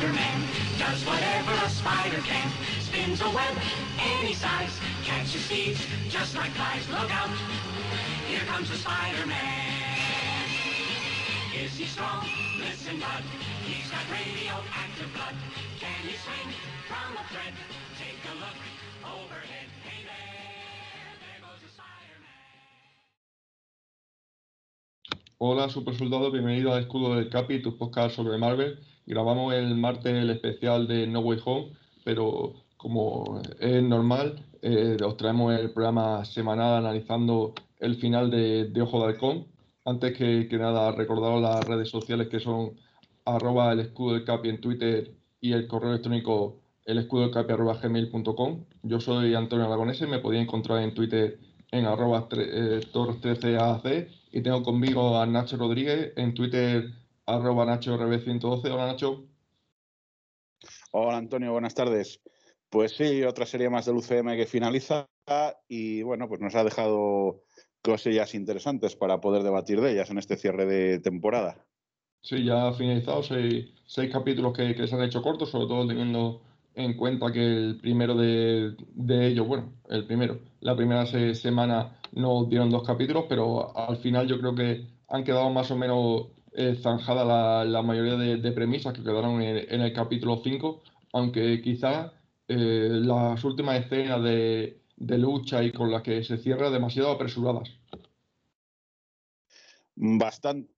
Spider-Man does whatever a spider can. Spins a web any size, catches thieves just like flies. Look out, here comes the Spider-Man. Is he strong? Listen, bud. He's got radioactive blood. Can he swing from a thread? Take a look overhead. Hey there, goes the Spider-Man. Hola, super soldado, bienvenido a Escudo del Capi, tu podcast sobre Marvel. Grabamos el martes el especial de No Way Home, pero como es normal, eh, os traemos el programa semanal analizando el final de, de Ojo de Halcón. Antes que, nada, recordaros las redes sociales que son arroba el escudo del Capi en Twitter y el correo electrónico el escudo del Capi arroba gmail.com. Yo soy Antonio Aragonese, me podéis encontrar en Twitter en arroba eh, torres13aac y tengo conmigo a Nacho Rodríguez en Twitter arroba Nacho RB112. Hola Nacho. Hola Antonio, buenas tardes. Pues sí, otra serie más del UCM que finaliza y bueno, pues nos ha dejado cosillas interesantes para poder debatir de ellas en este cierre de temporada. Sí, ya ha finalizado seis, seis capítulos que, que se han hecho cortos, sobre todo teniendo en cuenta que el primero de, de ellos, bueno, el primero, la primera se, semana nos dieron dos capítulos, pero al final yo creo que han quedado más o menos eh, zanjadas la, mayoría de, premisas que quedaron en, el capítulo 5, aunque quizás eh, las últimas escenas de, lucha y con las que se cierra demasiado apresuradas. Bastante.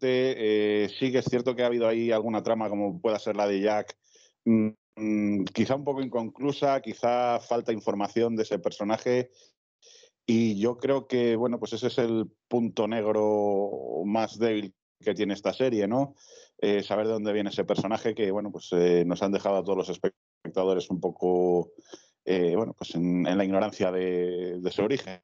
Eh, sí que es cierto que ha habido ahí alguna trama como pueda ser la de Jack. Mm, quizá un poco inconclusa, quizá falta información de ese personaje. Y yo creo que, bueno, pues ese es el punto negro más débil que tiene esta serie, ¿no? Eh, saber de dónde viene ese personaje que, bueno, pues eh, nos han dejado a todos los espectadores un poco, eh, bueno, pues en, la ignorancia de, su origen.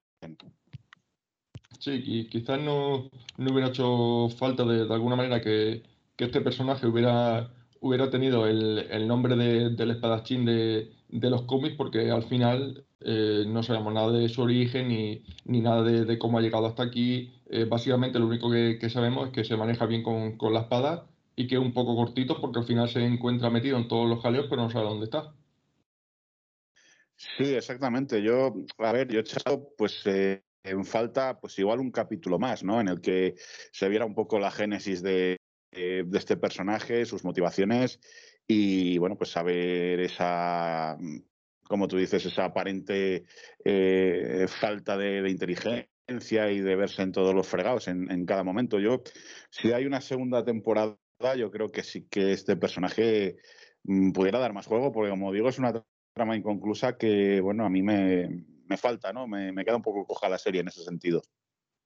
Sí, y quizás no, hubiera hecho falta de, alguna manera que, este personaje hubiera tenido el, nombre de, del espadachín de, los cómics porque al final no sabemos nada de su origen ni, nada de, cómo ha llegado hasta aquí. Eh, básicamente lo único que, sabemos es que se maneja bien con, con, la espada y que es un poco cortito porque al final se encuentra metido en todos los jaleos pero no sabe dónde está. Sí, exactamente. Yo, a ver, yo he echado pues eh, en falta pues igual un capítulo más, ¿no? En el que se viera un poco la génesis de, eh, de este personaje, sus motivaciones y, bueno, pues saber esa, como tú dices, esa aparente falta de, inteligencia y de verse en todos los fregados en, en, cada momento. Yo, si hay una segunda temporada, yo creo que sí que este personaje mm, pudiera dar más juego, porque como digo, es una trama inconclusa que, bueno, a mí me, me falta, ¿no? Me, me, queda un poco coja la serie en ese sentido.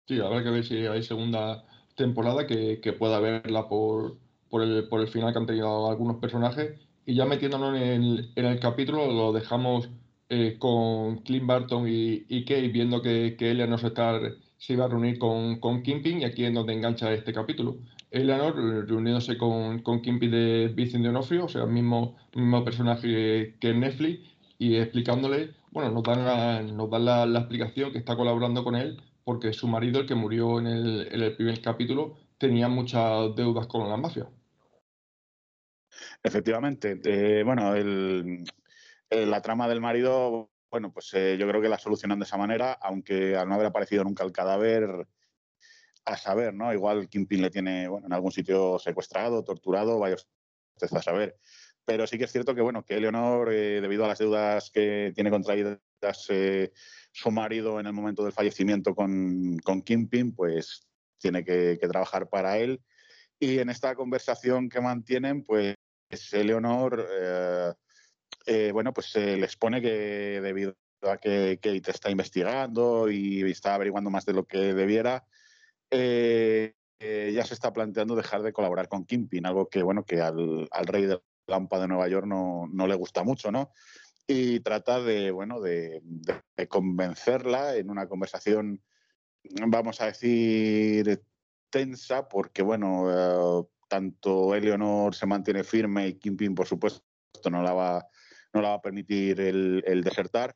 Sí, habrá que ver si hay segunda temporada que, que pueda verla por, por, el, por el final que han tenido algunos personajes. Y ya metiéndonos en el, en el capítulo, lo dejamos eh, con Clint Barton y, y Kate, viendo que, que Eleanor se, está, se iba a reunir con, con y aquí es donde engancha este capítulo. Eleanor reuniéndose con, con de Vicente de Onofrio, o sea, el mismo, mismo personaje que en Netflix, y explicándole, bueno, nos dan, nos dan la, la explicación que está colaborando con él porque su marido, el que murió en el, en el primer capítulo, tenía muchas deudas con la mafia. Efectivamente. Eh, bueno, el, el, la trama del marido, bueno, pues eh, yo creo que la solucionan de esa manera, aunque al no haber aparecido nunca el cadáver, a saber, ¿no? Igual Kimpin le tiene, bueno, en algún sitio secuestrado, torturado, vaya usted a saber. Pero sí que es cierto que, bueno, que Eleonor, eh, debido a las deudas que tiene contraídas, eh, su marido en el momento del fallecimiento con, con Kimping, pues tiene que, que, trabajar para él. Y en esta conversación que mantienen, pues Eleonor, eh, eh, bueno, pues se les pone que debido a que Kate está investigando y está averiguando más de lo que debiera, eh, ya se está planteando dejar de colaborar con Kimping, algo que, bueno, que al, al rey de Lampa de Nueva York no, no le gusta mucho, ¿no? y trata de, bueno, de, de, convencerla en una conversación, vamos a decir, tensa, porque, bueno, eh, tanto Eleonor se mantiene firme y Kimping, por supuesto, no la va, no la va a permitir el, desertar,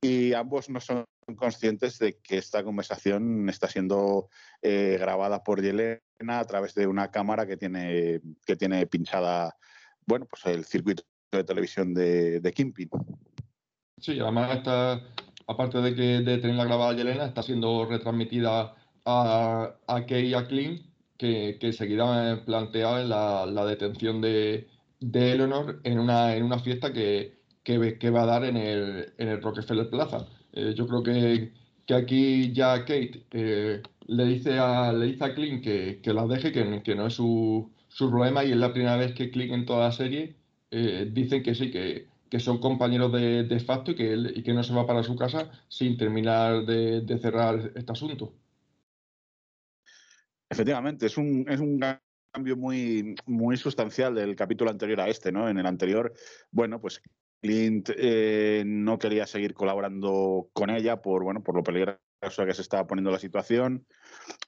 y ambos no son conscientes de que esta conversación está siendo eh, grabada por Yelena a través de una cámara que tiene, que tiene pinchada bueno, pues el circuito de televisión de, de Kimping. Sí, además está, aparte de que de tenerla grabada Yelena, está siendo retransmitida a, a y a Clean, que, que seguirá planteada en la, la detención de, de, Eleanor en una, en una fiesta que, que, va a dar en el, en el Rockefeller Plaza. Eh, yo creo que, que, aquí ya Kate eh, le, dice a, le dice a Clint que, que la deje, que, que no es su, su, problema, y es la primera vez que Clint en toda la serie eh, dicen que sí, que, que son compañeros de, de facto y que, él, y que no se va para su casa sin terminar de, de cerrar este asunto. Efectivamente, es un, es un cambio muy, muy sustancial del capítulo anterior a este, ¿no? En el anterior, bueno, pues Clint eh, no quería seguir colaborando con ella por, bueno, por lo peligroso que se estaba poniendo la situación.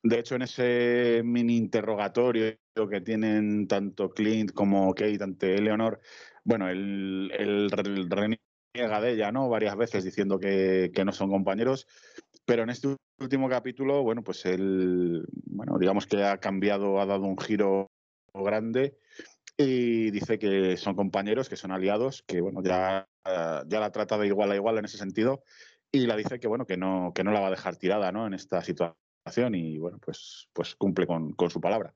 De hecho, en ese mini interrogatorio que tienen tanto Clint como Kate ante Eleanor, bueno, el, reniega de ella, ¿no? Varias veces diciendo que, que, no son compañeros. Pero en este último capítulo, bueno, pues él, bueno, digamos que ha cambiado, ha dado un giro grande y dice que son compañeros, que son aliados, que bueno, ya, ya la trata de igual a igual en ese sentido y la dice que bueno, que no, que no la va a dejar tirada, ¿no? En esta situación y bueno, pues, pues cumple con, con su palabra.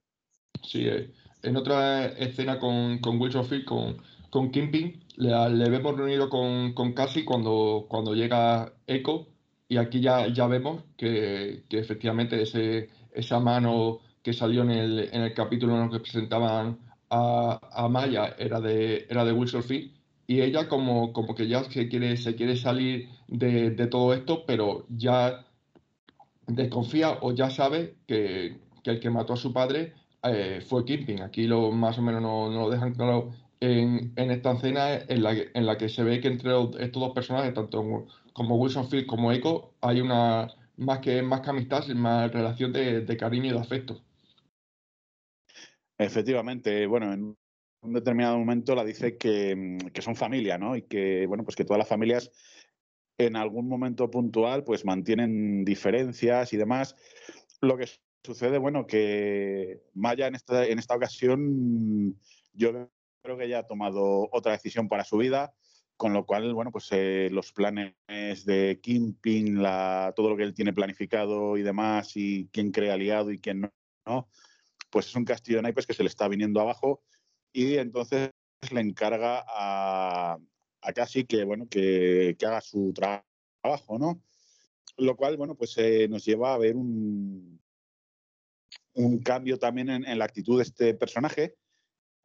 Sí, eh, en otra escena con, con Field, con, con le, le, vemos reunido con, con Cassie cuando, cuando llega Echo, y aquí ya, ya vemos que, que efectivamente ese, esa mano que salió en el, en el capítulo en el que presentaban a, a Maya era de, era de Wilson Field, y ella como, como que ya se quiere, se quiere salir de, de todo esto, pero ya desconfía o ya sabe que, que el que mató a su padre eh, fue Kimping. Aquí lo más o menos no, no lo dejan claro en, en, esta escena en la, en la que se ve que entre estos dos personajes, tanto como Wilson Field como Echo, hay una más que, más que amistad, más relación de, de cariño y de afecto. Efectivamente, bueno, en un determinado momento la dice que, que, son familia, ¿no? Y que, bueno, pues que todas las familias en algún momento puntual pues mantienen diferencias y demás. Lo que sucede, bueno, que Maya en esta, en esta ocasión yo creo que ella ha tomado otra decisión para su vida, con lo cual, bueno, pues eh, los planes de Kimping, la, todo lo que él tiene planificado y demás, y quién crea aliado y quién no, no, pues es un castillo de naipes que se le está viniendo abajo y entonces le encarga a, a Casi que, bueno, que, que haga su tra trabajo, ¿no? Lo cual, bueno, pues eh, nos lleva a ver un, un cambio también en, la actitud de este personaje,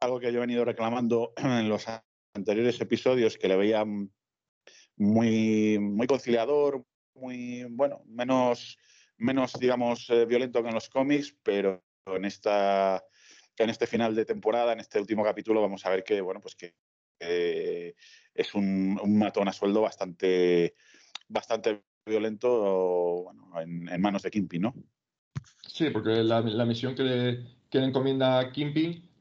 algo que yo he venido reclamando en los anteriores episodios, que le veía muy, muy conciliador, muy, bueno, menos, menos digamos, eh, violento que en los cómics, pero en esta en este final de temporada, en este último capítulo, vamos a ver que, bueno, pues que eh, es un, matón a sueldo bastante, bastante violento bueno, en, manos de Kimping, ¿no? Sí, porque la, la misión que le, que le, encomienda a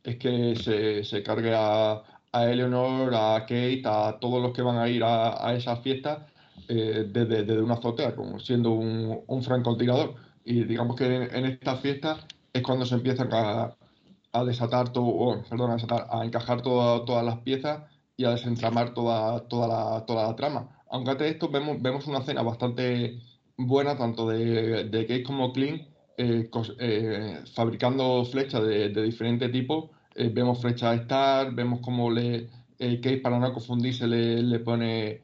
es que se, se cargue a, a, Eleanor, a Kate, a todos los que van a ir a, a esa fiesta eh, desde, desde, una azotea, como siendo un, un francotirador. Y digamos que en, en esta fiesta es cuando se empiezan a, a desatar todo, perdón, a, encajar todas las piezas y a desentramar toda, toda, la, toda la trama. Aunque ante esto vemos, vemos una escena bastante buena, tanto de, de como Clint, eh, eh, fabricando flechas de, de diferente tipo. Eh, vemos flechas Star, vemos cómo le, Kate, para no confundirse, le, le pone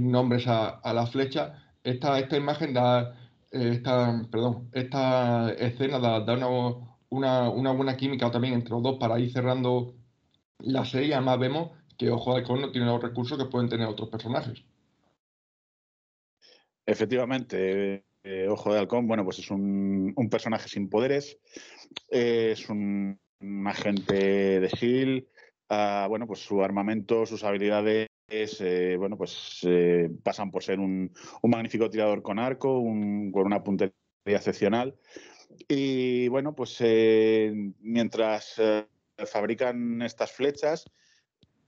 nombres a, a la flecha. Esta, esta imagen da, esta, perdón, esta escena da, una una, buena química también entre los dos para ir cerrando la serie. Además, vemos que Ojo de Halcón no tiene los recursos que pueden tener otros personajes. Efectivamente, eh, Ojo de Halcón, bueno, pues es un, un personaje sin poderes, eh, es un, agente de SEAL, uh, bueno, pues su armamento, sus habilidades, eh, bueno, pues eh, pasan por ser un, magnífico tirador con arco, con una puntería excepcional. Y bueno, pues eh, mientras fabrican estas flechas,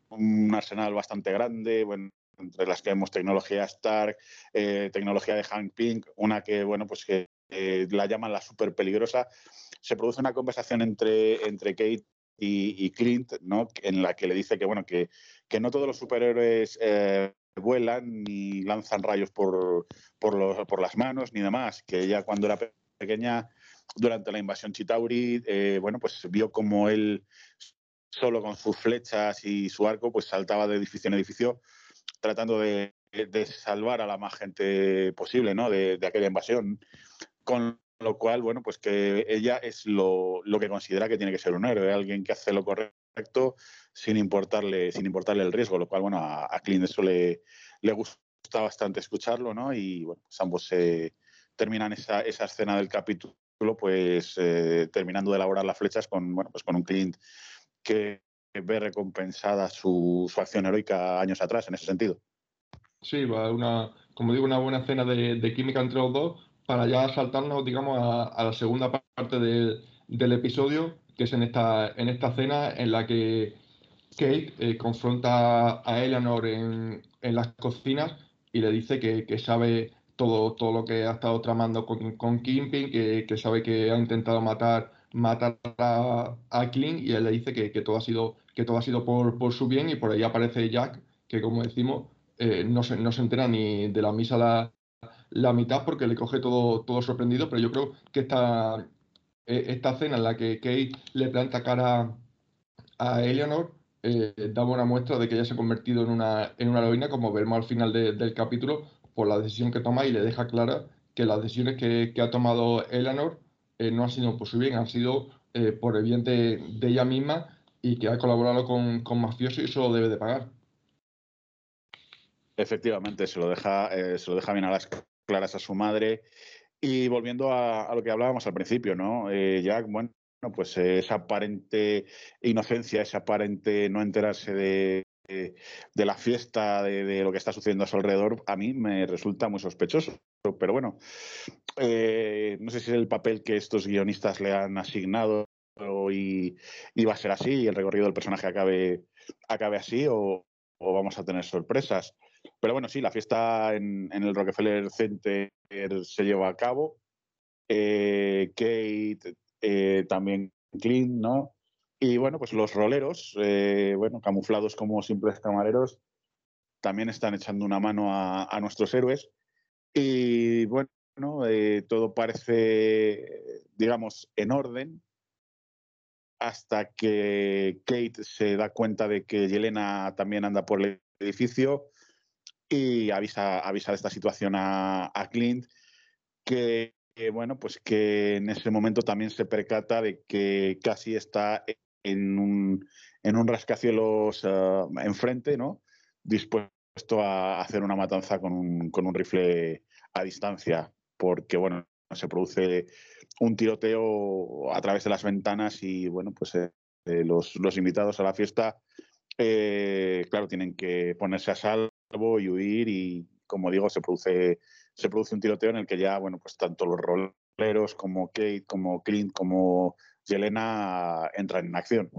un arsenal bastante grande, bueno, entre las que vemos tecnología Stark, tecnología de Hank Pink, una que, bueno, pues que la llaman la súper peligrosa. Se produce una conversación entre, entre Kate y, Clint, ¿no? En la que le dice que, bueno, que, que no todos los superhéroes eh, vuelan ni lanzan rayos por, por, por, las manos ni demás, que ella cuando era pequeña, durante la invasión Chitauri, eh, bueno, pues vio como él solo con sus flechas y su arco, pues saltaba de edificio en edificio tratando de, salvar a la más gente posible, ¿no? De, de aquella invasión. Con lo cual, bueno, pues que ella es lo, que considera que tiene que ser un héroe, alguien que hace lo correcto sin importarle, sin importarle el riesgo, lo cual, bueno, a, Clint eso le, le, gusta bastante escucharlo, ¿no? Y bueno, pues ambos se terminan esa, esa escena del capítulo, pues eh, terminando de elaborar las flechas con, bueno, pues con un Clint que ve recompensada su, su acción heroica años atrás, en ese sentido. Sí, va una, como digo, una buena escena de, de química entre los dos para ya saltarnos, digamos, a, la segunda parte del episodio, que es en esta, en esta cena en la que Kate eh, confronta a Eleanor en, en, las cocinas y le dice que, sabe todo, todo lo que ha estado tramando con, con Kingpin, que, que, sabe que ha intentado matar, matar a, a y él le dice que, todo ha sido, que todo ha sido por, por su bien y por ahí aparece Jack, que como decimos, eh, no, se, no se entera ni de la misa la, la mitad porque le coge todo, todo sorprendido, pero yo creo que esta, eh, esta cena en la que Kate le planta cara a Eleanor eh, da buena muestra de que ella se ha convertido en una, en una heroína, como vemos al final del capítulo, por la decisión que toma y le deja clara que las decisiones que, ha tomado Eleanor eh, no han sido por su bien, han sido por el bien de, ella misma y que ha colaborado con, con mafiosos y eso lo debe de pagar. Efectivamente, se lo deja, se lo deja bien a las claras a su madre. Y volviendo a, lo que hablábamos al principio, ¿no? Eh, Jack, bueno, pues esa aparente inocencia, esa aparente no enterarse de, la fiesta, de, lo que está sucediendo a su alrededor, a mí me resulta muy sospechoso. Pero bueno, eh, no sé si es el papel que estos guionistas le han asignado y, va a ser así, y el recorrido del personaje acabe, acabe así, o vamos a tener sorpresas. Pero bueno, sí, la fiesta en, el Rockefeller Center se lleva a cabo. Eh, Kate, eh, también Clint, ¿no? Y bueno, pues los roleros, eh, bueno, camuflados como simples camareros, también están echando una mano a, nuestros héroes. Y bueno, todo parece, digamos, en orden hasta que Kate se da cuenta de que Yelena también anda por el edificio y avisa, avisa de esta situación a, Clint, que, bueno, pues que en ese momento también se percata de que casi está en un, en un rascacielos uh, enfrente, ¿no? Dispuesto a hacer una matanza con un, con un rifle a distancia, porque, bueno, se produce un tiroteo a través de las ventanas y, bueno, pues eh, eh, los, los, invitados a la fiesta, eh, claro, tienen que ponerse a salvo y huir y, como digo, se produce, se produce un tiroteo en el que ya, bueno, pues tanto los roleros como Kate, como Clint, como Yelena entran en acción.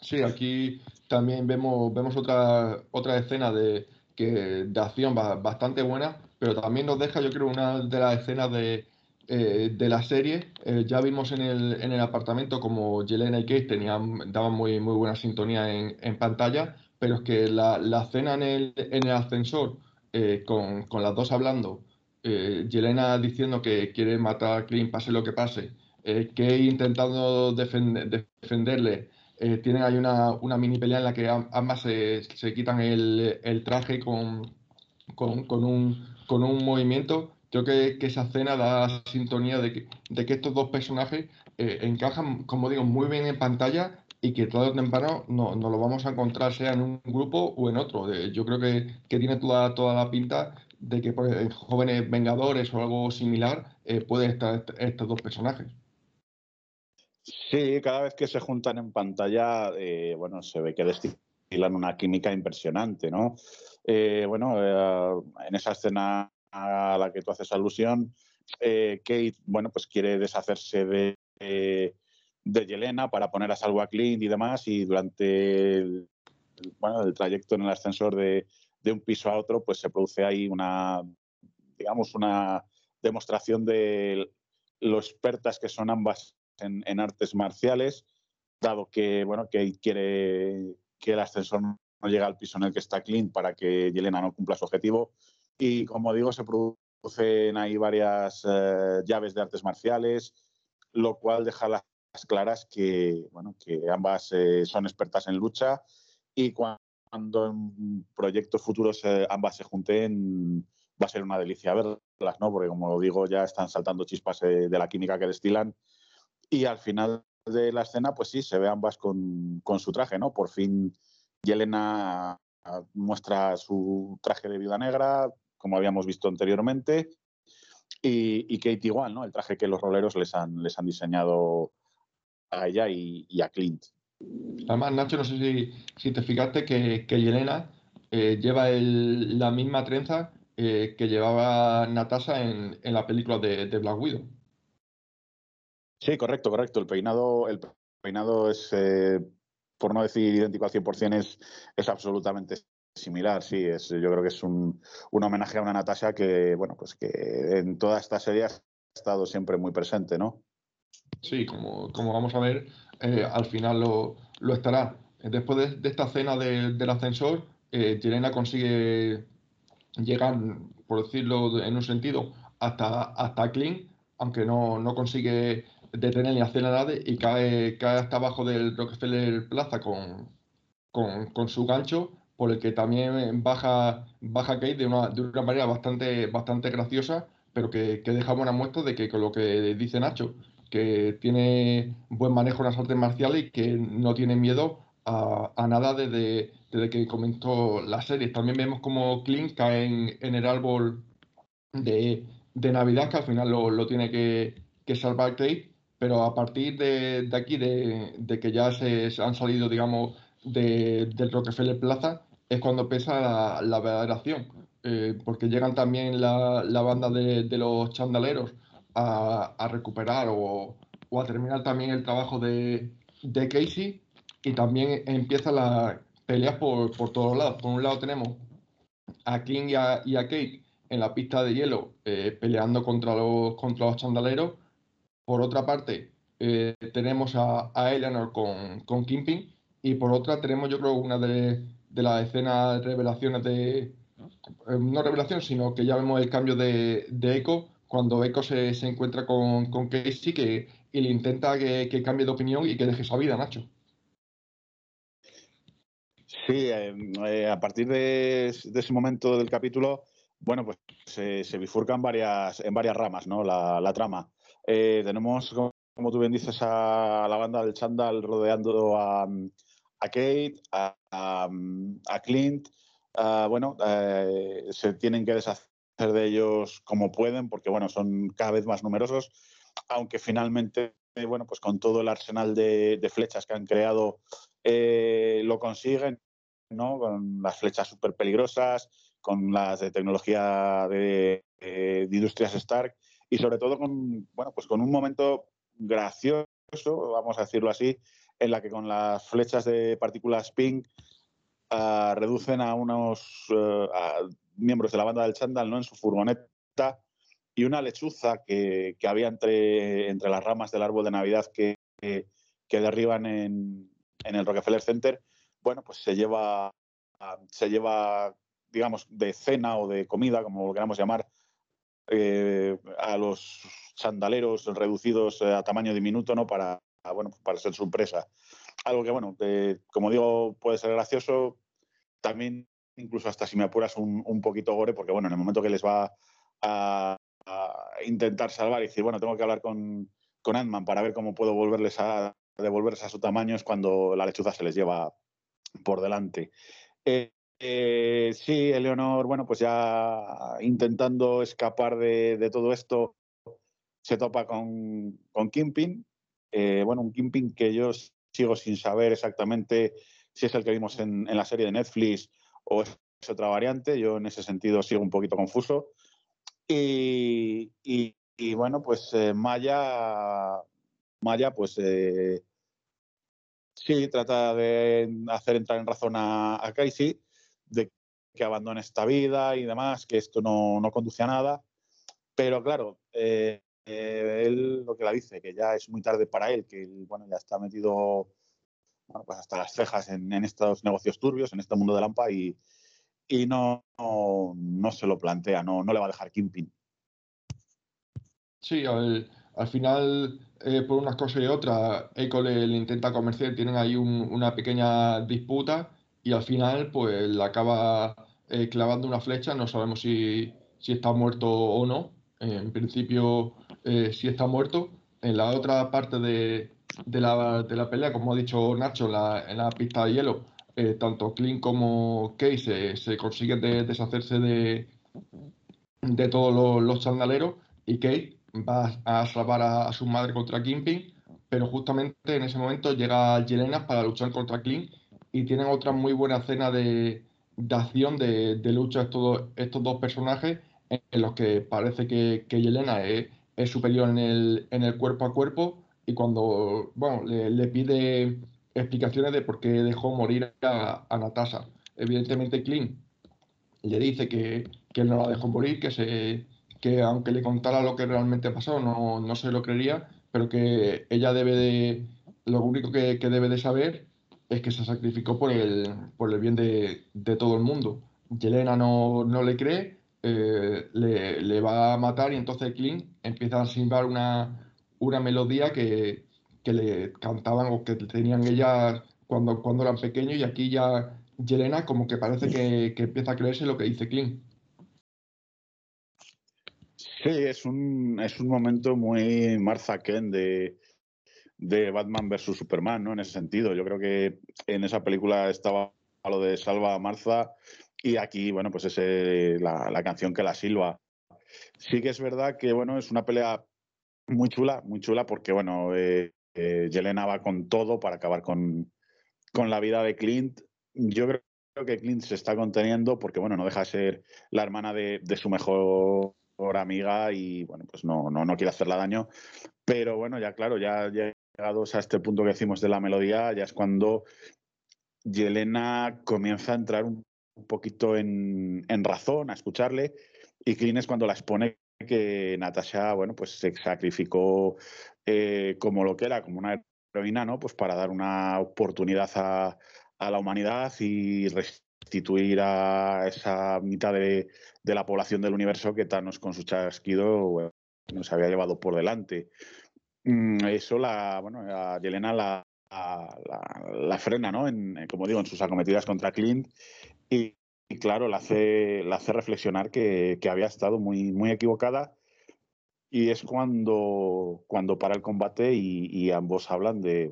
Sí, aquí también vemos, vemos otra, otra escena de, que, de acción bastante buena, pero también nos deja, yo creo, una de las escenas de, eh, de la serie. Eh, ya vimos en el, en el apartamento como Yelena y Kate tenían, daban muy, muy buena sintonía en, en pantalla, pero es que la, la cena en el, en el ascensor, eh, con, con, las dos hablando, eh, Yelena diciendo que quiere matar a Clint, pase lo que pase, eh, intentando defenderle, eh, tienen ahí una, una, mini pelea en la que ambas se, se quitan el, el traje con, con, con, un, con un movimiento. Creo que, que, esa escena da sintonía de que, de que estos dos personajes encajan, como digo, muy bien en pantalla y que todo o temprano no, no, lo vamos a encontrar sea en un grupo o en otro. Yo creo que, que tiene toda, toda la pinta de que pues, jóvenes Vengadores o algo similar eh, pueden estar estos dos personajes. Sí, cada vez que se juntan en pantalla, eh, bueno, se ve que destilan una química impresionante, ¿no? Eh, bueno, eh, en esa escena a la que tú haces alusión, Kate, bueno, pues quiere deshacerse de de Yelena para poner a salvo a Clint y demás, y durante el, bueno, el trayecto en el ascensor de, de, un piso a otro, pues se produce ahí una, digamos, una demostración de lo expertas que son ambas en, en artes marciales, dado que, bueno, que quiere que el ascensor no llegue al piso en el que está Clint para que Yelena no cumpla su objetivo. Y como digo, se producen ahí varias eh, llaves de artes marciales, lo cual deja las claras que, bueno, que ambas eh, son expertas en lucha y cuando en proyectos futuros eh, ambas se junten va a ser una delicia verlas, ¿no? Porque como digo, ya están saltando chispas de la química que destilan y al final de la escena, pues sí, se ve ambas con, con su traje, ¿no? Por fin Yelena muestra su traje de vida negra, como habíamos visto anteriormente, y, Kate igual, ¿no? El traje que los roleros les han, les han diseñado a ella y, a Clint. Además, Nacho, no sé si, si te fijaste que, que Yelena eh, lleva la misma trenza eh, que llevaba Natasha en, en la película de, de Black Widow. Sí, correcto, correcto. El peinado, el peinado es, eh, por no decir idéntico al 100%, es, es absolutamente similar, sí. Es, yo creo que es un, un, homenaje a una Natasha que, bueno, pues que en toda esta serie ha estado siempre muy presente, ¿no? Sí, como, como vamos a ver, eh, al final lo, lo, estará. Después de, esta escena del ascensor, eh, consigue llegar, por decirlo en un sentido, hasta, hasta Kling, aunque no, no consigue detener ni hacer nada y cae, cae hasta abajo del Rockefeller Plaza con, con, su gancho, por el que también baja, baja Kate de una, de una manera bastante, bastante graciosa, pero que, que deja buena muestra de que con lo que dice Nacho, que tiene buen manejo en las artes marciales y que no tiene miedo a, nada desde, desde, que comentó la serie. También vemos como Clint cae en, el árbol de, Navidad, que al final lo, tiene que, salvar Kate pero a partir de, aquí, de, que ya se, han salido, digamos, de, del Rockefeller Plaza, es cuando empieza la, verdadera acción, eh, porque llegan también la banda de, los chandaleros a, a recuperar o, o, a terminar también el trabajo de, de Casey y también empieza la peleas por, por todos lados. Por un lado tenemos a King y a, y a Kate en la pista de hielo eh, peleando contra los, contra los chandaleros por otra parte, eh, tenemos a, Eleanor con, con Kimping y por otra tenemos yo creo una de, las escenas revelaciones de, eh, no revelación, sino que ya vemos el cambio de, de Echo cuando Echo se, encuentra con, con, Casey que, y le intenta que, cambie de opinión y que deje su vida, Nacho. Sí, eh, a partir de, ese momento del capítulo, bueno, pues se, bifurcan varias, en varias ramas, ¿no? La, la trama. Eh, tenemos, como tú bien dices, a la banda del Chandal rodeando a, Kate, a, Clint. bueno, eh, se tienen que deshacer de ellos como pueden, porque bueno, son cada vez más numerosos, aunque finalmente, bueno, pues con todo el arsenal de, flechas que han creado, eh, lo consiguen, ¿no? Con las flechas súper peligrosas, con las de tecnología de, de Industrias Stark y sobre todo con, bueno, pues con un momento gracioso, vamos a decirlo así, en la que con las flechas de partículas pink uh, reducen a unos a miembros de la banda del Chandal ¿no? en su furgoneta y una lechuza que, que, había entre, entre las ramas del árbol de Navidad que, que, que derriban en, en, el Rockefeller Center, bueno, pues se lleva, se lleva, digamos, de cena o de comida, como lo queramos llamar, eh, a los sandaleros reducidos eh, a tamaño diminuto, ¿no? Para, bueno, para ser sorpresa. Algo que, bueno, como digo, puede ser gracioso. También, incluso hasta si me apuras un, un poquito gore, porque, bueno, en el momento que les va a, intentar salvar y decir, bueno, tengo que hablar con, con Ant-Man para ver cómo puedo volverles a devolverles a su tamaño, es cuando la lechuza se les lleva por delante. Eh, eh, sí, Eleonor, bueno, pues ya intentando escapar de, todo esto, se topa con, con Kimping. Eh, bueno, un Kimping que yo sigo sin saber exactamente si es el que vimos en, la serie de Netflix o es otra variante. Yo en ese sentido sigo un poquito confuso. Y, bueno, pues eh, Maya, Maya, pues sí, trata de hacer entrar en razón a, a Casey de que abandone esta vida y demás, que esto no, no conduce a nada. Pero claro, eh, eh, él lo que la dice, que ya es muy tarde para él, que bueno, ya está metido pues hasta las cejas en, estos negocios turbios, en este mundo de Lampa y, no, no, se lo plantea, no, no le va a dejar Kimping. Sí, al, final, eh, por unas cosas y otras, Eco le, intenta convencer, tienen ahí una pequeña disputa y al final, pues le acaba eh, clavando una flecha, no sabemos si, si está muerto o no. en principio, eh, sí está muerto. En la otra parte de, de, la, de la pelea, como ha dicho Nacho, la, en la pista de hielo, eh, tanto Clint como Kay se, consiguen deshacerse de, de todos los, los chandaleros y Kay va a salvar a, su madre contra Kingpin, pero justamente en ese momento llega Yelena para luchar contra Clint y tienen otra muy buena escena de, de acción de, de, lucha estos, estos dos personajes en los que parece que, que Yelena es, es, superior en el, en el cuerpo a cuerpo y cuando bueno, le, le pide explicaciones de por qué dejó morir a, a Natasha. Evidentemente Clint le dice que, que él no la dejó morir, que se, que aunque le contara lo que realmente pasó, no, no se lo creería, pero que ella debe de, lo único que, debe de saber es que se sacrificó por el, por el bien de, todo el mundo. Yelena no, no le cree, eh, le, va a matar y entonces Clint empieza a silbar una, una melodía que, le cantaban o que tenían ellas cuando, cuando eran pequeños y aquí ya Yelena como que parece que, que empieza a creerse lo que dice Clint. Sí, es un, es un momento muy Martha Kent de, de Batman versus Superman, ¿no? En ese sentido. Yo creo que en esa película estaba lo de Salva a Martha y aquí, bueno, pues es la, la, canción que la silba. Sí que es verdad que, bueno, es una pelea muy chula, muy chula porque, bueno, eh, eh, Yelena va con todo para acabar con, con la vida de Clint. Yo creo que Clint se está conteniendo porque, bueno, no deja de ser la hermana de, su mejor amiga y bueno, pues no, no, no quiere hacerla daño. Pero bueno, ya claro, ya, llegados a este punto que decimos de la melodía, ya es cuando Yelena comienza a entrar un, poquito en, en, razón, a escucharle, y Clint es cuando la expone que Natasha, bueno, pues se sacrificó eh, como lo que era, como una heroína, ¿no? Pues para dar una oportunidad a, a la humanidad y restituir a esa mitad de, de la población del universo que Thanos con su chasquido nos había llevado por delante. Mm, eso la, bueno, a Yelena la, la, frena, ¿no? En, como digo, en sus acometidas contra Clint y, claro, la hace, la hace reflexionar que, que, había estado muy, muy equivocada y es cuando, cuando para el combate y, ambos hablan de,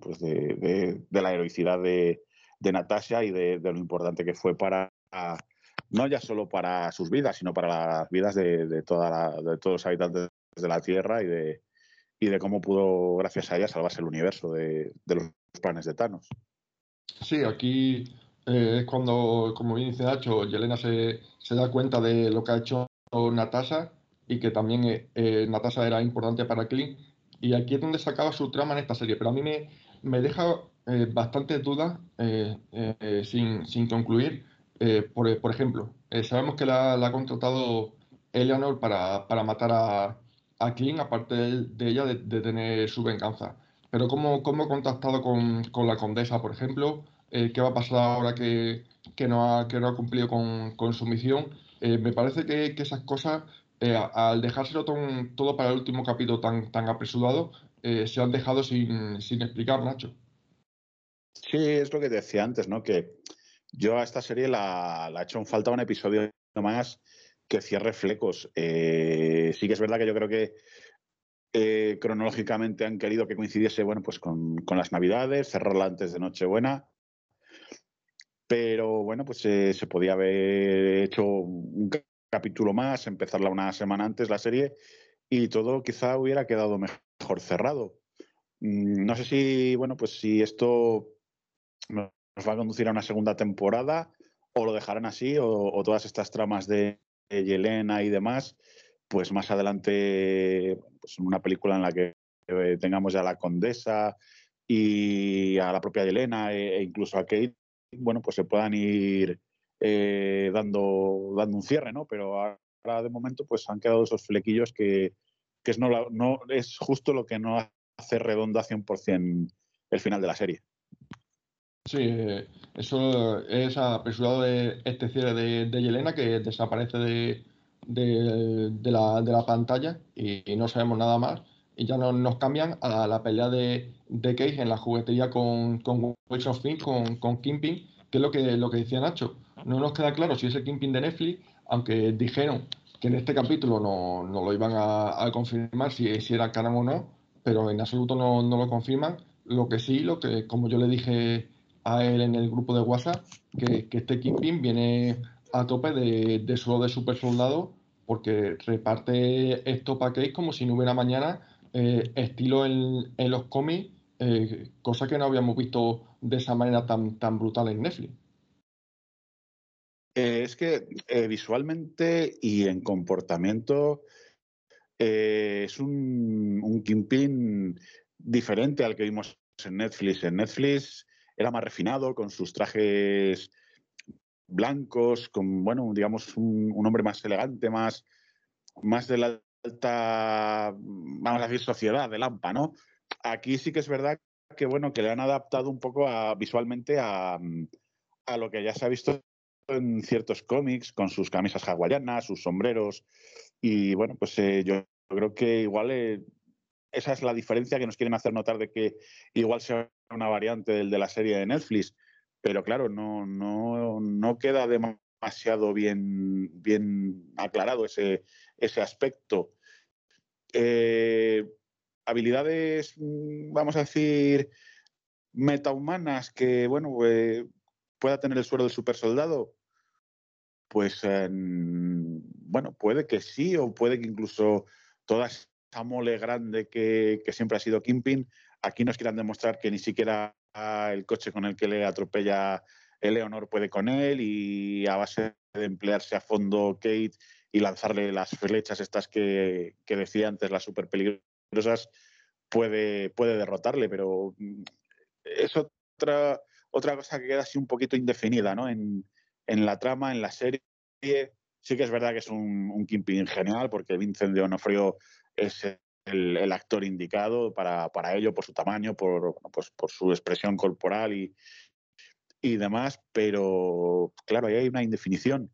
pues de, de, la heroicidad de, de Natasha y de, lo importante que fue para no ya solo para sus vidas, sino para las vidas de, de todos los habitantes de la Tierra y de, y de cómo pudo, gracias a ella, salvarse el universo de, los planes de Thanos. Sí, aquí eh, es cuando, como bien dice Nacho, Yelena se, se, da cuenta de lo que ha hecho Natasha y que también eh, eh, Natasha era importante para Clint. Y aquí es donde se acaba su trama en esta serie. Pero a mí me, me deja bastantes dudas sin, sin concluir eh, por, por, ejemplo, eh, sabemos que la, ha contratado Eleanor para, para matar a, a Clint, aparte de, ella, de, tener su venganza. Pero ¿cómo, cómo ha contactado con, con, la condesa, por ejemplo? Eh, ¿Qué va a pasar ahora que, que, no, ha, que no ha cumplido con, con su misión? me parece que, que esas cosas, al dejárselo todo, para el último capítulo tan, tan apresurado, se han dejado sin, sin explicar, Nacho. Sí, es lo que decía antes, ¿no? Que yo a esta serie la, la he hecho en falta un episodio más que cierre flecos. Eh, sí que es verdad que yo creo que eh, cronológicamente han querido que coincidiese bueno, pues con, las Navidades, cerrarla antes de Nochebuena. Pero bueno, pues eh, se podía haber hecho un capítulo más, empezarla una semana antes la serie y todo quizá hubiera quedado mejor cerrado. Mm, no sé si, bueno, pues si esto nos va a conducir a una segunda temporada o lo dejarán así o, todas estas tramas de, Yelena y demás, pues más adelante, pues una película en la que eh, tengamos ya a la condesa y a la propia Yelena e, e, incluso a Kate, bueno, pues se puedan ir eh, dando, dando un cierre, ¿no? Pero ahora de momento pues han quedado esos flequillos que, es, no, es justo lo que no hace redondo a 100% el final de la serie. Sí, eh, eso es apresurado de este cierre de, Yelena que desaparece de, de, de la, pantalla y, no sabemos nada más. Y ya no, nos cambian a la, pelea de, de Cage en la juguetería con, con of con, con Kimping, que es lo que, lo que decía Nacho. No nos queda claro si es el Kimping de Netflix, aunque dijeron que en este capítulo no, no lo iban a, confirmar si, si era Karam o no, pero en absoluto no, no lo confirman. Lo que sí, lo que como yo le dije a él en el grupo de WhatsApp que, este Kingpin viene a tope de, de solo de super soldado porque reparte esto para Case como si no hubiera mañana eh, estilo en, los cómics, eh, cosa que no habíamos visto de esa manera tan, tan brutal en Netflix. Eh, es que visualmente y en comportamiento es un, un Kingpin diferente al que vimos en Netflix. En Netflix era más refinado, con sus trajes blancos, con, bueno, digamos, un, hombre más elegante, más, más de la vamos a decir, sociedad de Lampa, ¿no? Aquí sí que es verdad que, bueno, que le han adaptado un poco visualmente a, a lo que ya se ha visto en ciertos cómics, con sus camisas hawaianas, sus sombreros, y bueno, pues eh, yo creo que igual eh, esa es la diferencia que nos quieren hacer notar de que igual sea una variante del de la serie de Netflix, pero claro, no, no, no queda demasiado bien, bien aclarado ese, ese aspecto. Eh, habilidades, mm, vamos a decir, metahumanas que, bueno, eh, pueda tener el suelo del super soldado, pues, bueno, puede que sí, o puede que incluso todas esa mole grande que, siempre ha sido Kimping, aquí nos quieran demostrar que ni siquiera el coche con el que le atropella Eleonor puede con él y a base de emplearse a fondo Kate y lanzarle las flechas estas que, decía antes, las súper peligrosas, puede, puede derrotarle, pero mm, es otra, otra cosa que queda así un poquito indefinida ¿no? en, la trama, en la serie. Sí que es verdad que es un, un genial, porque Vincent de Onofrio es el, actor indicado para, ello, por su tamaño, por, pues, por su expresión corporal y, y demás, pero claro, ahí hay una indefinición.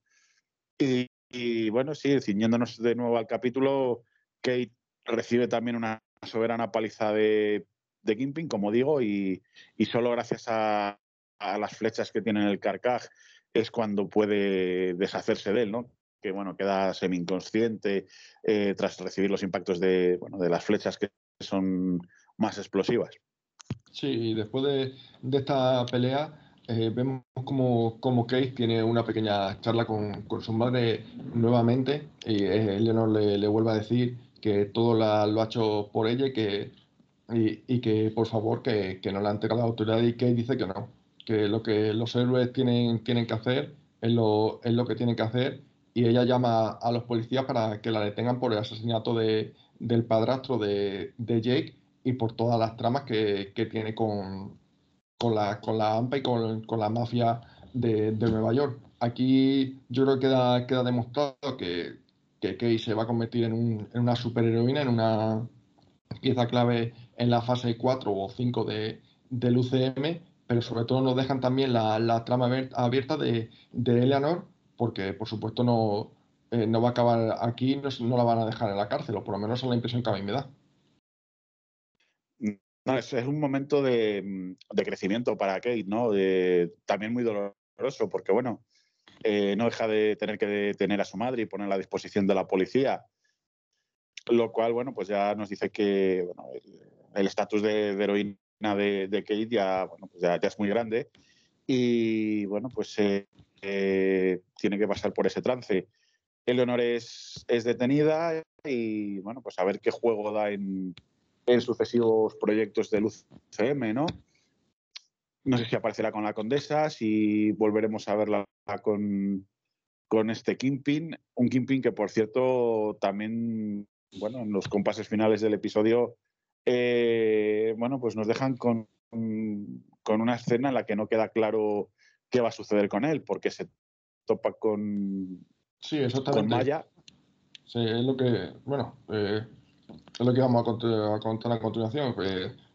Bueno, sí, ciñéndonos de nuevo al capítulo, Kate recibe también una soberana paliza de, de Kimping, como digo, y, y solo gracias a, a, las flechas que tiene en el carcaj es cuando puede deshacerse de él, ¿no? que bueno, queda semi-inconsciente eh, tras recibir los impactos de, bueno, de las flechas que son más explosivas. Sí, y después de, esta pelea eh, vemos como, como Case tiene una pequeña charla con, su madre nuevamente y eh, Eleanor le, le, vuelve a decir que todo lo ha hecho por ella y que, y, que por favor que, no la han entregado a la autoridad. Y Kate dice que no, que lo que los héroes tienen, tienen que hacer es lo, es lo que tienen que hacer. Y ella llama a los policías para que la detengan por el asesinato de, del padrastro de, Jake y por todas las tramas que, tiene con, con, la, con la AMPA y con, la mafia de, Nueva York. Aquí yo creo que queda, queda demostrado que, que Kay se va a convertir en, un, en una superheroína, en una pieza clave en la fase 4 o 5 de, del UCM, pero sobre todo nos dejan también la, la trama abierta de, de Eleanor porque por supuesto no, eh, no va a acabar aquí, no, la van a dejar en la cárcel, o por lo menos es la impresión que a mí me da. No, es, un momento de, crecimiento para Kate, ¿no? también muy doloroso, porque bueno, eh, no deja de tener que detener a su madre y ponerla a disposición de la policía, lo cual, bueno, pues ya nos dice que el estatus de, heroína de, Kate ya, bueno, pues ya, es muy grande y, bueno, pues eh, tiene que pasar por ese trance. Eleonor es, es detenida y, bueno, pues a ver qué juego da en, sucesivos proyectos del UCM, ¿no? No sé si aparecerá con la condesa, si volveremos a verla con, con este Kingpin. Un Kingpin que, por cierto, también, bueno, en los compases finales del episodio, eh, bueno, pues nos dejan con, con una escena en la que no queda claro qué va a suceder con él, porque se topa con, sí, con Maya. Sí, es lo que, bueno, eh, es lo que vamos a, contar a continuación.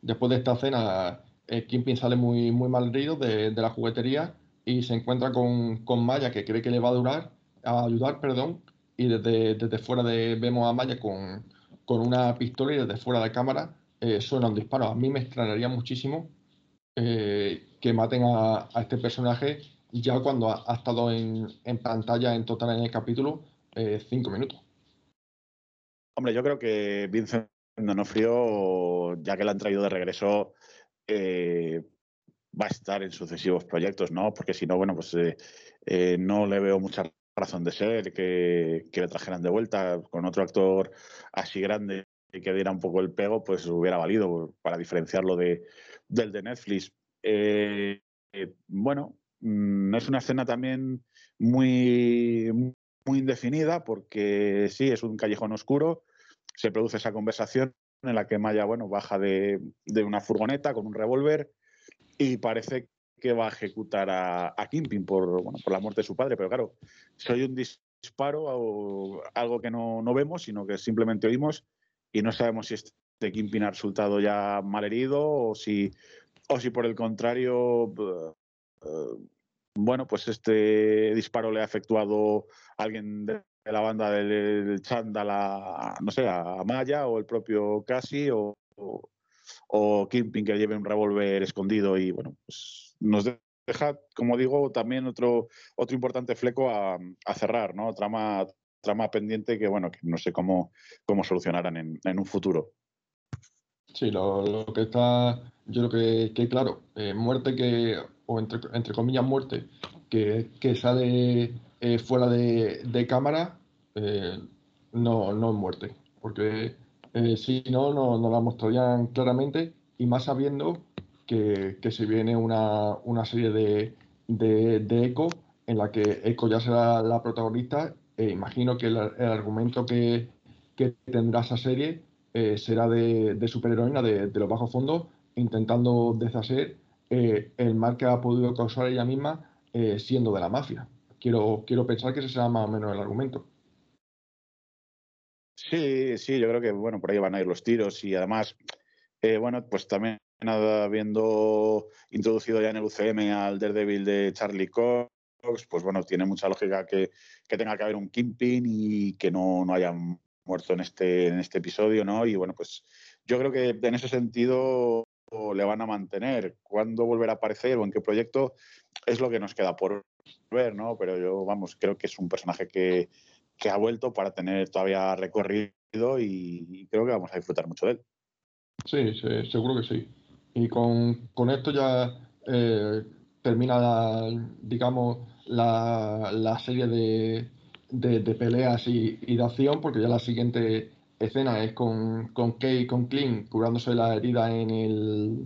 después de esta escena, eh, Kimpin sale muy, muy mal herido de, la juguetería y se encuentra con, Maya que cree que le va a durar, a ayudar, perdón, y desde, desde fuera de, vemos a Maya con, una pistola y desde fuera de cámara eh, suena un disparo. A mí me extrañaría muchísimo eh, que maten a, este personaje ya cuando ha, estado en, pantalla en total en el capítulo eh, cinco minutos. Hombre, yo creo que Vincent Donofrio, ya que la han traído de regreso, eh, va a estar en sucesivos proyectos, ¿no? Porque si no, bueno, pues no le veo mucha razón de ser que, que, le trajeran de vuelta con otro actor así grande y que diera un poco el pego, pues hubiera valido para diferenciarlo de, del de Netflix. Eh, eh, bueno, mm, es una escena también muy, muy indefinida porque sí, es un callejón oscuro, se produce esa conversación en la que Maya, bueno, baja de, una furgoneta con un revólver y parece que va a ejecutar a, a Kimping por, bueno, por la muerte de su padre, pero claro, soy un disparo o algo que no, no vemos, sino que simplemente oímos y no sabemos si este Kimping ha resultado ya mal herido o si o si por el contrario, eh, bueno, pues este disparo le ha efectuado alguien de la banda del Chandal a, no sé, a Maya o el propio Casi o, o, Kimping que lleve un revólver escondido y bueno, pues nos deja, como digo, también otro, otro importante fleco a, cerrar, ¿no? Trama, trama pendiente que bueno, que no sé cómo, cómo solucionarán en un futuro. Sí, lo, que está, yo creo que, claro, eh, muerte que, o entre, entre comillas muerte, que, que sale eh, fuera de, de cámara, eh, no, no es muerte, porque si no, no, la mostrarían claramente y más sabiendo que, que se viene una, una serie de, de, de, Echo en la que Echo ya será la protagonista e imagino que el, el argumento que, que tendrá esa serie eh, será de, superheroína de, los bajos fondos, intentando deshacer eh, el mal que ha podido causar ella misma eh, siendo de la mafia. Quiero, quiero pensar que ese será más o menos el argumento. Sí, sí, yo creo que bueno, por ahí van a ir los tiros y además, bueno, pues también habiendo introducido ya en el UCM al Daredevil de Charlie Cox, pues bueno, tiene mucha lógica que, que tenga que haber un Kingpin y que no, no haya muerto en este, en este episodio, ¿no? Y bueno, pues yo creo que en ese sentido le van a mantener. ¿Cuándo volverá a aparecer o en qué proyecto? Es lo que nos queda por ver, ¿no? Pero yo, vamos, creo que es un personaje que, ha vuelto para tener todavía recorrido y, creo que vamos a disfrutar mucho de él. Sí, seguro que sí. Y con, esto ya eh, termina, digamos, la, la serie de, de, peleas y, de acción, porque ya la siguiente escena es con, con Kay y con Clint curándose la herida en el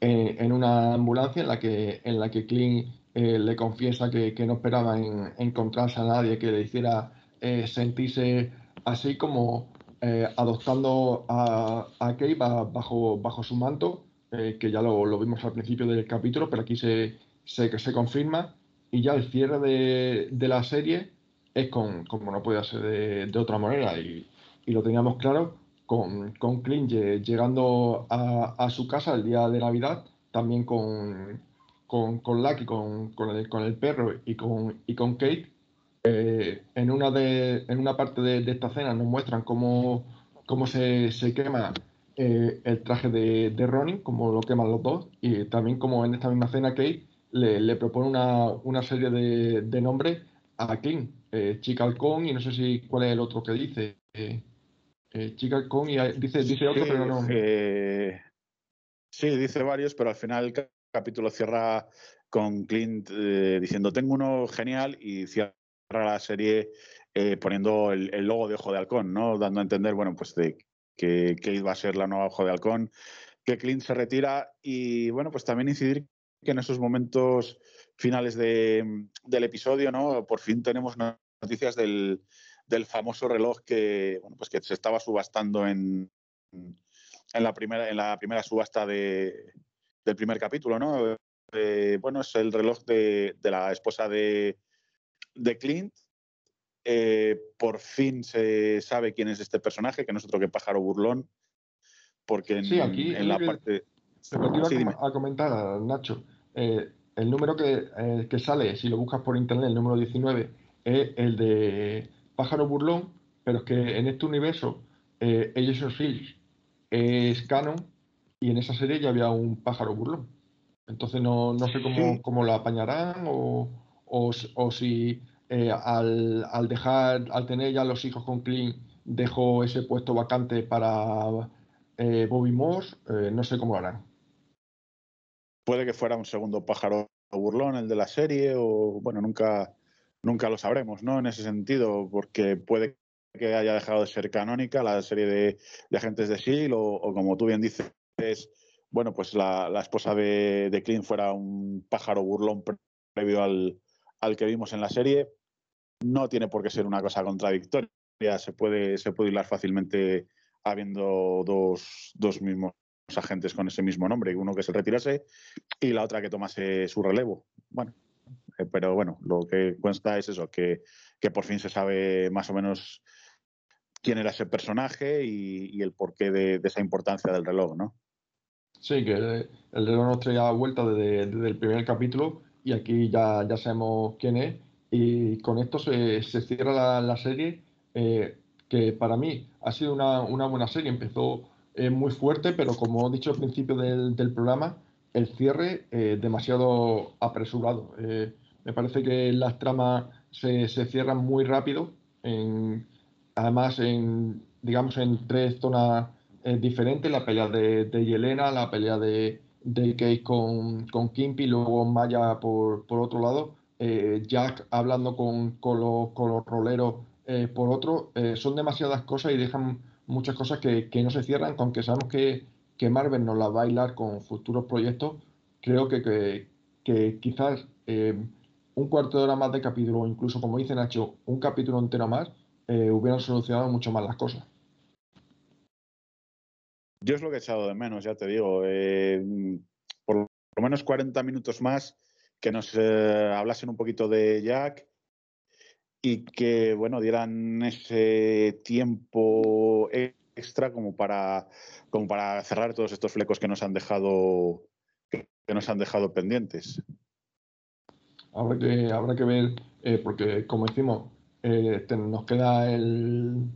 en, una ambulancia en la que en la que Clint eh, le confiesa que, no esperaba encontrarse a nadie que le hiciera eh, sentirse así como eh, adoptando a, a Kay bajo, bajo su manto, que ya lo, vimos al principio del capítulo, pero aquí se, se, se confirma y ya el cierre de, la serie es con, como no puede ser de, otra manera, y, lo teníamos claro, con, con Clint llegando a, su casa el día de Navidad, también con, con, con Lucky, con, con, el, con el perro y con, y con Kate. Eh, en, una de, en una parte de, esta cena nos muestran cómo, cómo se, se quema eh, el traje de, de Ronin, como lo queman los dos, y también como en esta misma cena Kate le, propone una, serie de, nombres a Clint. Eh, Chica Halcón y no sé si cuál es el otro que dice. Eh, eh Chica Halcón y dice, dice otro, pero no. Sí, dice varios, pero al final el capítulo cierra con Clint diciendo tengo uno genial y cierra la serie poniendo el, logo de Ojo de Halcón, ¿no? Dando a entender, bueno, pues de que, que va a ser la nueva Ojo de Halcón, que Clint se retira y, bueno, pues también incidir que en esos momentos finales del episodio, ¿no? Por fin tenemos noticias del, famoso reloj que, bueno, pues que se estaba subastando en, en, la, primera, en la primera subasta de, del primer capítulo, ¿no? Eh, bueno, es el reloj de, la esposa de, de Clint. Eh, por fin se sabe quién es este personaje, que no es otro que Pájaro Burlón, porque en, en la parte Lo que te iba a, comentar, Nacho, eh, el número que, eh, que, sale, si lo buscas por internet, el número 19, es el de Pájaro Burlón, pero es que en este universo, eh, Agents Hills es canon y en esa serie ya había un pájaro burlón. Entonces no, no sé cómo, cómo lo apañarán o, o, o si eh, al, al, dejar, al tener ya los hijos con Clint, dejó ese puesto vacante para eh, Bobby Moss, eh, no sé cómo lo harán. Puede que fuera un segundo pájaro burlón el de la serie, o bueno, nunca, nunca lo sabremos, ¿no? En ese sentido, porque puede que haya dejado de ser canónica la serie de, agentes de S.H.I.E.L.D. O, como tú bien dices, bueno, pues la, esposa de, de, Clint fuera un pájaro burlón previo al, al que vimos en la serie. No tiene por qué ser una cosa contradictoria, se puede, se puede hilar fácilmente habiendo dos, dos mismos agentes con ese mismo nombre, uno que se retirase y la otra que tomase su relevo. Bueno, eh, pero bueno, lo que cuenta es eso, que, que, por fin se sabe más o menos quién era ese personaje y, el porqué de, esa importancia del reloj, ¿no? Sí, que el, reloj nos traía vuelta desde, el primer capítulo y aquí ya, ya sabemos quién es. Y con esto se, se cierra la, serie, eh, que para mí ha sido una, una buena serie. Empezó eh, muy fuerte, pero como he dicho al principio del, programa, el cierre eh, demasiado apresurado. me parece que las tramas se, se cierran muy rápido, además en, digamos, en tres zonas diferentes, la pelea de, de Yelena, la pelea de, de Case con, con Kimpi, luego Maya por, por otro lado, eh, Jack hablando con, con, los, con los roleros eh, por otro, eh, son demasiadas cosas y dejan muchas cosas que, que no se cierran, aunque sabemos que, que, Marvel nos la va a bailar con futuros proyectos, creo que, que, que quizás un cuarto de hora más de capítulo, o incluso como dice Nacho, un capítulo entero más, hubieran solucionado mucho más las cosas. Yo es lo que he echado de menos, ya te digo. Eh, por lo menos 40 minutos más que nos eh, hablasen un poquito de Jack y que, bueno, dieran ese tiempo extra como para, como para cerrar todos estos flecos que nos han dejado, que, nos han dejado pendientes. Habrá que, habrá que ver, eh, porque como decimos, nos queda el,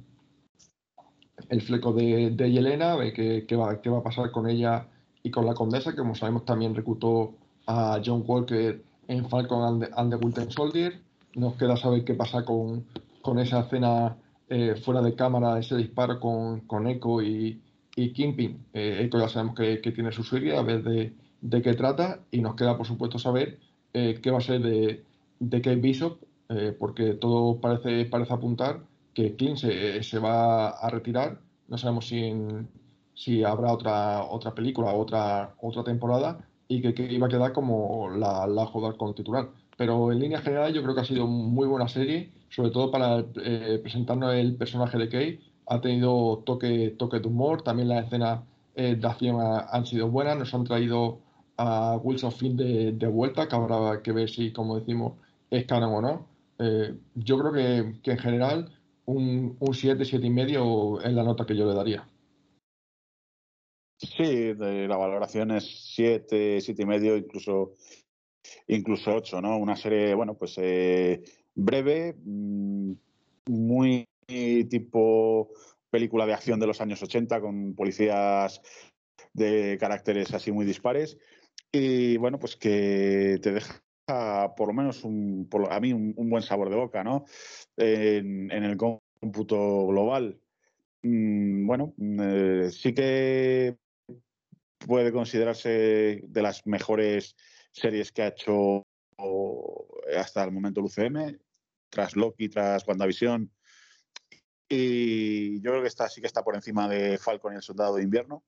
el fleco de, Yelena, ve qué, va, qué va a pasar con ella y con la condesa, que como sabemos también reclutó a John Walker en Falcon and the, Winter Soldier. Nos queda saber qué pasa con, con esa escena eh, fuera de cámara, ese disparo con, con Echo y, y Kingpin. Eh, Echo ya sabemos que, que, tiene su serie, a ver de, de, qué trata, y nos queda por supuesto saber eh, qué va a ser de, de Kate Bishop, eh, porque todo parece, parece apuntar que Clint se, va a retirar. No sabemos si, si habrá otra, otra película, otra, otra temporada y que, iba a quedar como la, la joda con titular. Pero en línea general yo creo que ha sido muy buena serie, sobre todo para eh, presentarnos el personaje de Kay. Ha tenido toque, toque de humor, también las escenas eh, de acción han sido buenas, nos han traído a Wilson Finn de, de, vuelta, que habrá que ver si, como decimos, es canon o no. Eh, yo creo que, que en general un, un 7, 7 y medio es la nota que yo le daría. Sí, la valoración es 7, 7 y medio, incluso, incluso 8, ¿no? Una serie, bueno, pues eh, breve, mm, muy tipo película de acción de los años 80 con policías de caracteres así muy dispares y bueno, pues que te deja por lo menos un, a mí un, buen sabor de boca, ¿no? En, el cómputo global. Mm, bueno, eh, sí que puede considerarse de las mejores series que ha hecho hasta el momento el UCM, tras Loki, tras WandaVision. Y yo creo que está, sí que está por encima de Falcon y el Soldado de Invierno.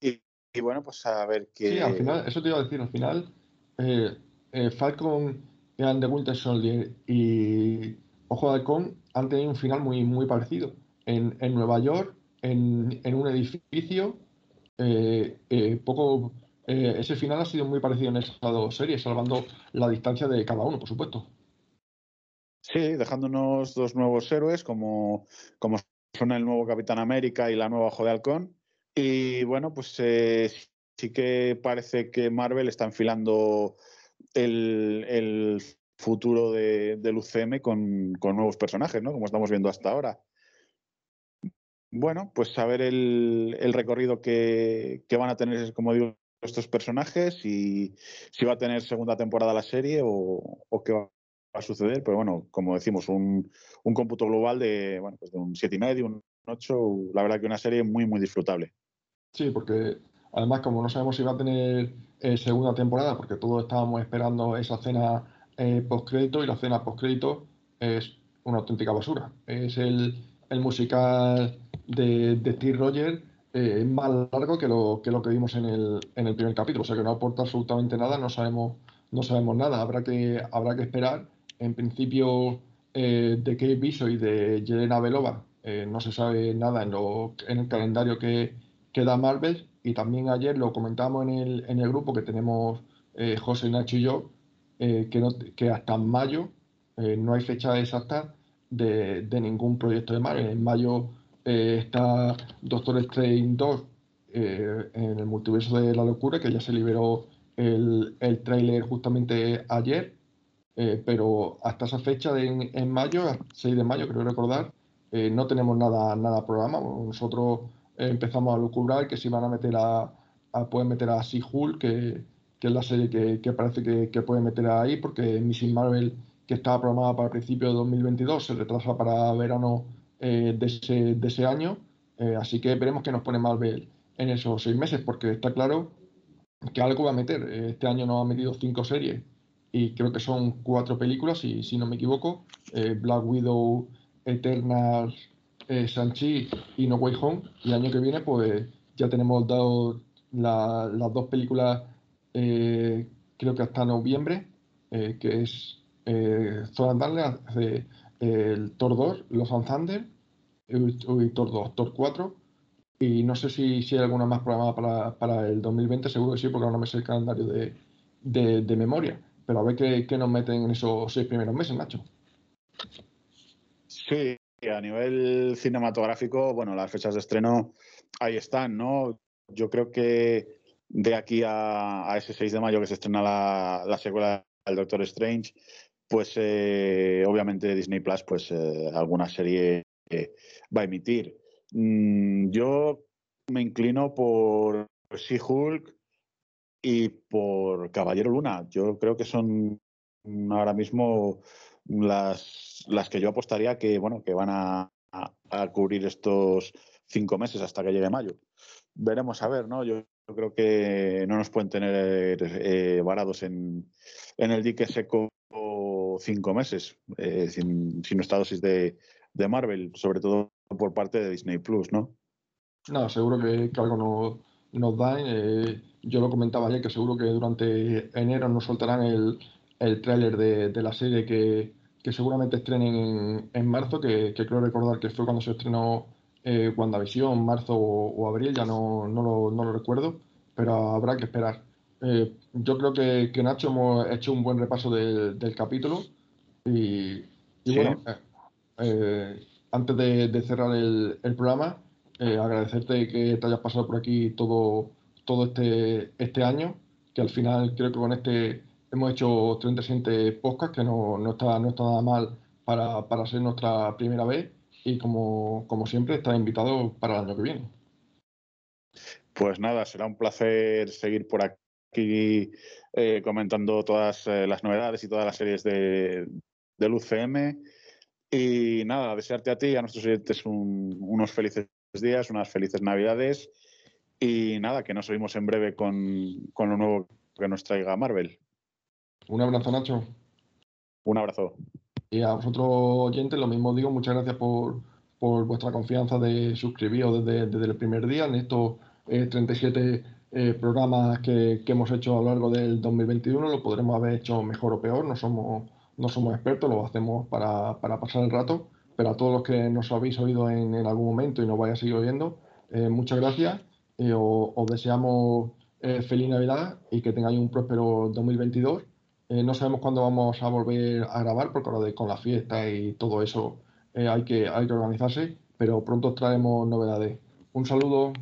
Y, bueno, pues a ver qué. Sí, al final, eso te iba a decir, al final, eh, eh, Falcon and the Winter Soldier y Ojo de Halcón han tenido un final muy, muy parecido. En, en Nueva York, en, en un edificio, eh, eh, ese final ha sido muy parecido en esas dos series, salvando la distancia de cada uno, por supuesto. Sí, dejándonos dos nuevos héroes como, como son el nuevo Capitán América y la nueva Ojo de Halcón. Y bueno, pues sí que parece que Marvel está enfilando el, futuro de, del UCM con, nuevos personajes, ¿no? Como estamos viendo hasta ahora. Bueno, pues saber el, el recorrido que, van a tener, como digo, estos personajes y si va a tener segunda temporada la serie o, qué va a suceder. Pero bueno, como decimos, un, un cómputo global de, bueno, pues de un 7,5, un 8, la verdad que una serie muy, muy disfrutable. Sí, porque además como no sabemos si va a tener eh, segunda temporada, porque todos estábamos esperando esa cena eh, postcrédito y la cena postcrédito es una auténtica basura. Es el, el musical de, de Steve Rogers eh, más largo que lo, que lo que vimos en el, en el primer capítulo, o sea que no aporta absolutamente nada, no sabemos, no sabemos nada, habrá que, habrá que esperar. En principio, eh, de Kate Biso y de Yelena Belova eh, no se sabe nada en, lo, en el calendario que, que, da Marvel, y también ayer lo comentamos en el, en el grupo que tenemos José, Nacho y yo, que, no, que hasta mayo no hay fecha exacta de, de ningún proyecto de Marvel. En mayo eh, está Doctor Strange 2 eh, en el multiverso de la locura, que ya se liberó el, el tráiler justamente ayer, eh, pero hasta esa fecha de, en, mayo, 6 de mayo creo recordar, no tenemos nada, nada programado. Nosotros empezamos a lucubrar que si van a meter a, a pueden meter a que, que, es la serie que, que parece que, que pueden meter ahí, porque Missing Marvel, que estaba programada para el principio de 2022, se retrasa para verano eh, de, ese, año. Eh, así que veremos que nos pone Marvel en esos seis meses, porque está claro que algo va a meter. Eh, este año nos ha metido cinco series y creo que son cuatro películas, si no me equivoco. Black Widow, Eternals, Sanchi y No Way Home. Y el año que viene, pues ya tenemos dado las dos películas, creo que hasta noviembre, que es eh, Thor and el Thor 2, Los Thunder, y Thor 2, Thor 4, y no sé si, si hay alguna más programada para, para, el 2020, seguro que sí, porque ahora no me sé el calendario de, de, memoria. Pero a ver qué, qué, nos meten en esos seis primeros meses, Nacho. Sí, a nivel cinematográfico, bueno, las fechas de estreno ahí están, ¿no? Yo creo que de aquí a, a ese 6 de mayo que se estrena la, la secuela del Doctor Strange, pues eh, obviamente Disney Plus, pues eh, alguna serie eh, va a emitir. Mm, yo me inclino por She-Hulk y por Caballero Luna. Yo creo que son ahora mismo las, las que yo apostaría que, bueno, que van a, cubrir estos cinco meses hasta que llegue mayo. Veremos a ver, ¿no? Yo, creo que no nos pueden tener varados en, en el dique seco cinco meses eh, sin, sin nuestra dosis de, Marvel, sobre todo por parte de Disney Plus, ¿no? No, seguro que, algo nos, nos da. Eh, yo lo comentaba ayer que seguro que durante enero nos soltarán el, el tráiler de, la serie que, seguramente estrenen en, marzo, que, creo recordar que fue cuando se estrenó eh, WandaVision, marzo o, abril, ya no, no, no lo recuerdo, pero habrá que esperar. Eh, yo creo que, que, Nacho hemos hecho un buen repaso del capítulo y, bueno, eh, eh, antes de, cerrar el, programa, agradecerte que te hayas pasado por aquí todo, todo este, este año, que al final creo que con este hemos hecho 37 podcasts, que no, no, está, no está nada mal para, para ser nuestra primera vez y como, como siempre estás invitado para el año que viene. Pues nada, será un placer seguir por aquí aquí eh, comentando todas eh, las novedades y todas las series de, del UCM. Y nada, desearte a ti y a nuestros oyentes unos felices días, unas felices Navidades. Y nada, que nos oímos en breve con, con lo nuevo que nos traiga Marvel. Un abrazo, Nacho. Un abrazo. Y a vosotros oyentes, lo mismo digo, muchas gracias por, por vuestra confianza de suscribiros desde, desde el primer día en estos eh, 37 eh, programas que, hemos hecho a lo largo del 2021 lo podremos haber hecho mejor o peor, no somos, no somos expertos, lo hacemos para, pasar el rato, pero a todos los que nos habéis oído en, algún momento y nos vais a seguir oyendo, eh, muchas gracias, eh, os, deseamos feliz Navidad y que tengáis un próspero 2022. no sabemos cuándo vamos a volver a grabar, porque ahora de, con la fiesta y todo eso hay, que, hay que organizarse, pero pronto traemos novedades. Un saludo.